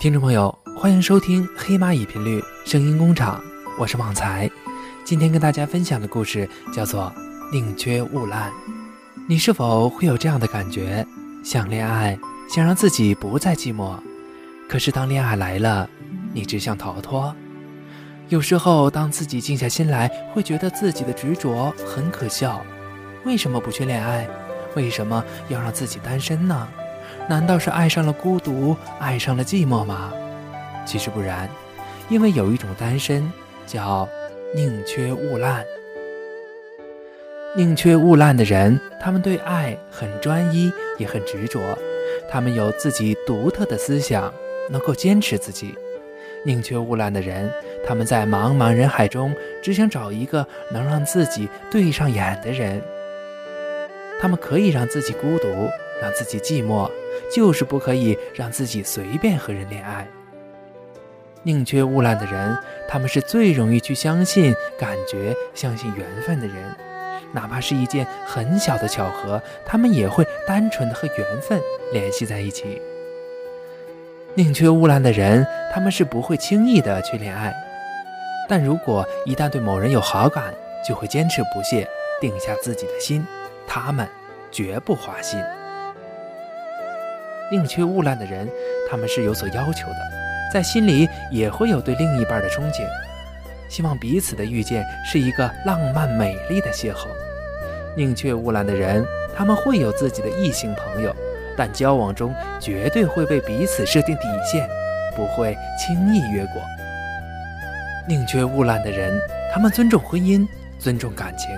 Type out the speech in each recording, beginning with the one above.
听众朋友，欢迎收听黑蚂蚁频率声音工厂，我是旺财。今天跟大家分享的故事叫做“宁缺毋滥”。你是否会有这样的感觉？想恋爱，想让自己不再寂寞，可是当恋爱来了，你只想逃脱。有时候，当自己静下心来，会觉得自己的执着很可笑。为什么不去恋爱？为什么要让自己单身呢？难道是爱上了孤独，爱上了寂寞吗？其实不然，因为有一种单身叫宁缺毋滥。宁缺毋滥的人，他们对爱很专一，也很执着。他们有自己独特的思想，能够坚持自己。宁缺毋滥的人，他们在茫茫人海中，只想找一个能让自己对上眼的人。他们可以让自己孤独，让自己寂寞。就是不可以让自己随便和人恋爱。宁缺毋滥的人，他们是最容易去相信、感觉、相信缘分的人，哪怕是一件很小的巧合，他们也会单纯的和缘分联系在一起。宁缺毋滥的人，他们是不会轻易的去恋爱，但如果一旦对某人有好感，就会坚持不懈，定下自己的心，他们绝不花心。宁缺毋滥的人，他们是有所要求的，在心里也会有对另一半的憧憬，希望彼此的遇见是一个浪漫美丽的邂逅。宁缺毋滥的人，他们会有自己的异性朋友，但交往中绝对会为彼此设定底线，不会轻易越过。宁缺毋滥的人，他们尊重婚姻，尊重感情，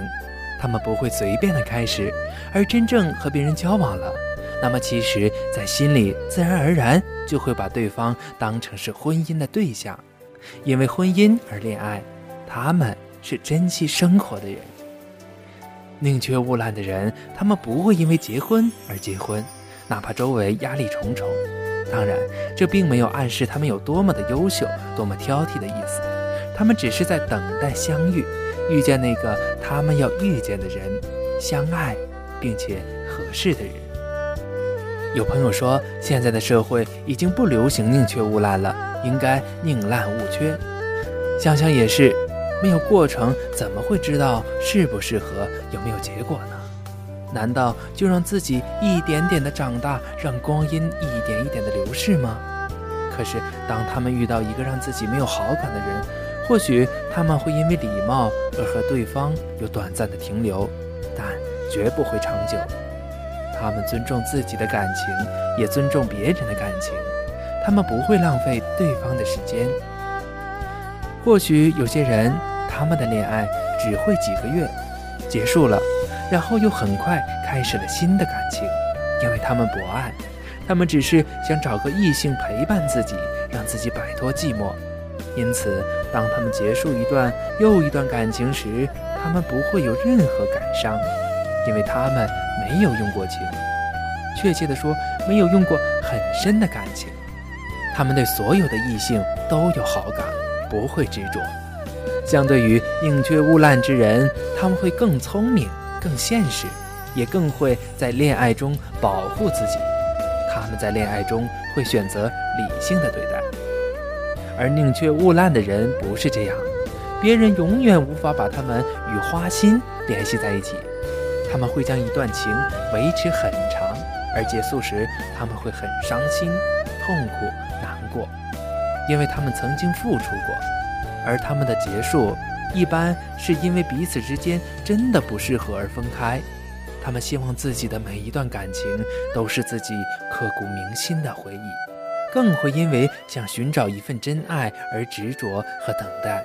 他们不会随便的开始，而真正和别人交往了。那么，其实，在心里自然而然就会把对方当成是婚姻的对象，因为婚姻而恋爱，他们是珍惜生活的人。宁缺毋滥的人，他们不会因为结婚而结婚，哪怕周围压力重重。当然，这并没有暗示他们有多么的优秀、多么挑剔的意思，他们只是在等待相遇，遇见那个他们要遇见的人，相爱并且合适的人。有朋友说，现在的社会已经不流行宁缺毋滥了，应该宁滥勿缺。想想也是，没有过程怎么会知道适不适合，有没有结果呢？难道就让自己一点点的长大，让光阴一点一点的流逝吗？可是，当他们遇到一个让自己没有好感的人，或许他们会因为礼貌而和对方有短暂的停留，但绝不会长久。他们尊重自己的感情，也尊重别人的感情。他们不会浪费对方的时间。或许有些人，他们的恋爱只会几个月，结束了，然后又很快开始了新的感情，因为他们不爱，他们只是想找个异性陪伴自己，让自己摆脱寂寞。因此，当他们结束一段又一段感情时，他们不会有任何感伤。因为他们没有用过情，确切的说，没有用过很深的感情。他们对所有的异性都有好感，不会执着。相对于宁缺毋滥之人，他们会更聪明、更现实，也更会在恋爱中保护自己。他们在恋爱中会选择理性的对待，而宁缺毋滥的人不是这样，别人永远无法把他们与花心联系在一起。他们会将一段情维持很长，而结束时他们会很伤心、痛苦、难过，因为他们曾经付出过。而他们的结束一般是因为彼此之间真的不适合而分开。他们希望自己的每一段感情都是自己刻骨铭心的回忆，更会因为想寻找一份真爱而执着和等待，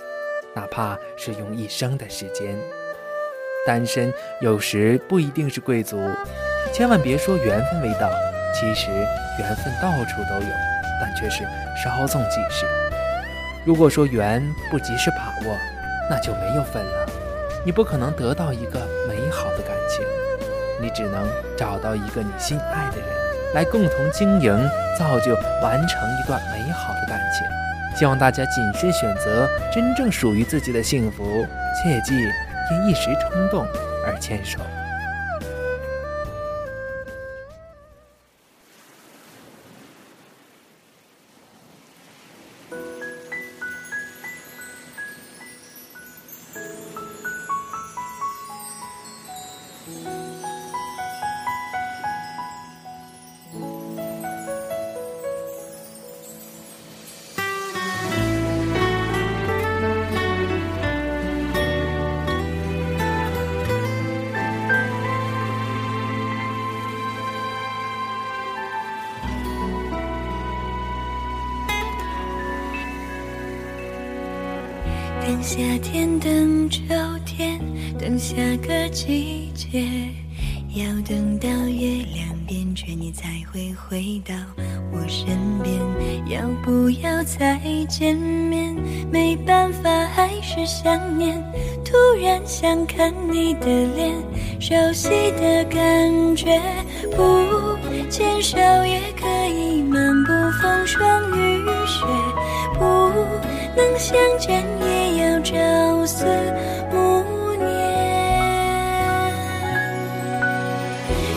哪怕是用一生的时间。单身有时不一定是贵族，千万别说缘分未到，其实缘分到处都有，但却是稍纵即逝。如果说缘不及时把握，那就没有分了。你不可能得到一个美好的感情，你只能找到一个你心爱的人，来共同经营、造就、完成一段美好的感情。希望大家谨慎选择真正属于自己的幸福，切记。因一时冲动而牵手。等夏天，等秋天，等下个季节，要等到月亮变缺，你才会回到我身边。要不要再见面？没办法，还是想念。突然想看你的脸，熟悉的感觉，不牵手也可以漫步风霜雨雪，不能相见也朝思暮念。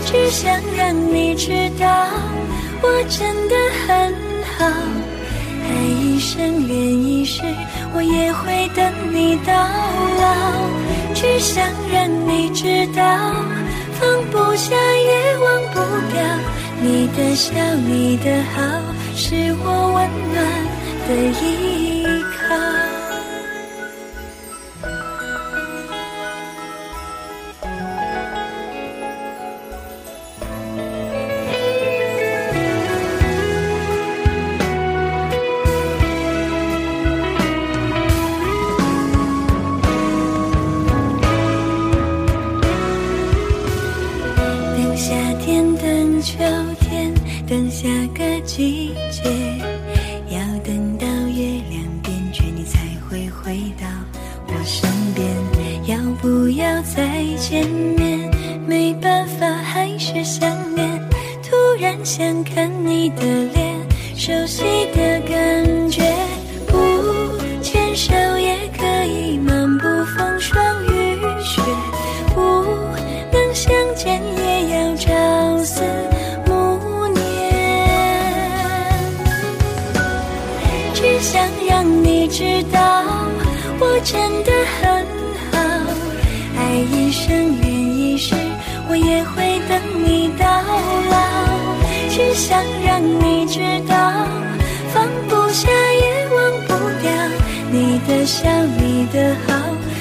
只想让你知道，我真的很好，爱一生恋一世。我也会等你到老，只想让你知道，放不下也忘不掉你的笑，你的好，是我温暖的依靠。秋天，等下个季节，要等到月亮变缺，你才会回到我身边。要不要再见面？没办法，还是想念。突然想看你的脸，熟悉知道，我真的很好，爱一生恋一世，我也会等你到老。只想让你知道，放不下也忘不掉你的笑，你的好，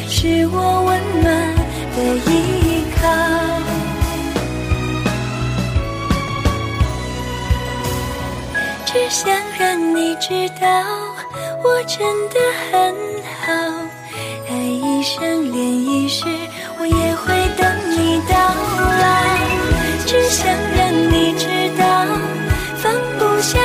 是我温暖的依靠。只想让你知道。我真的很好爱一生恋一世我也会等你到老只想让你知道放不下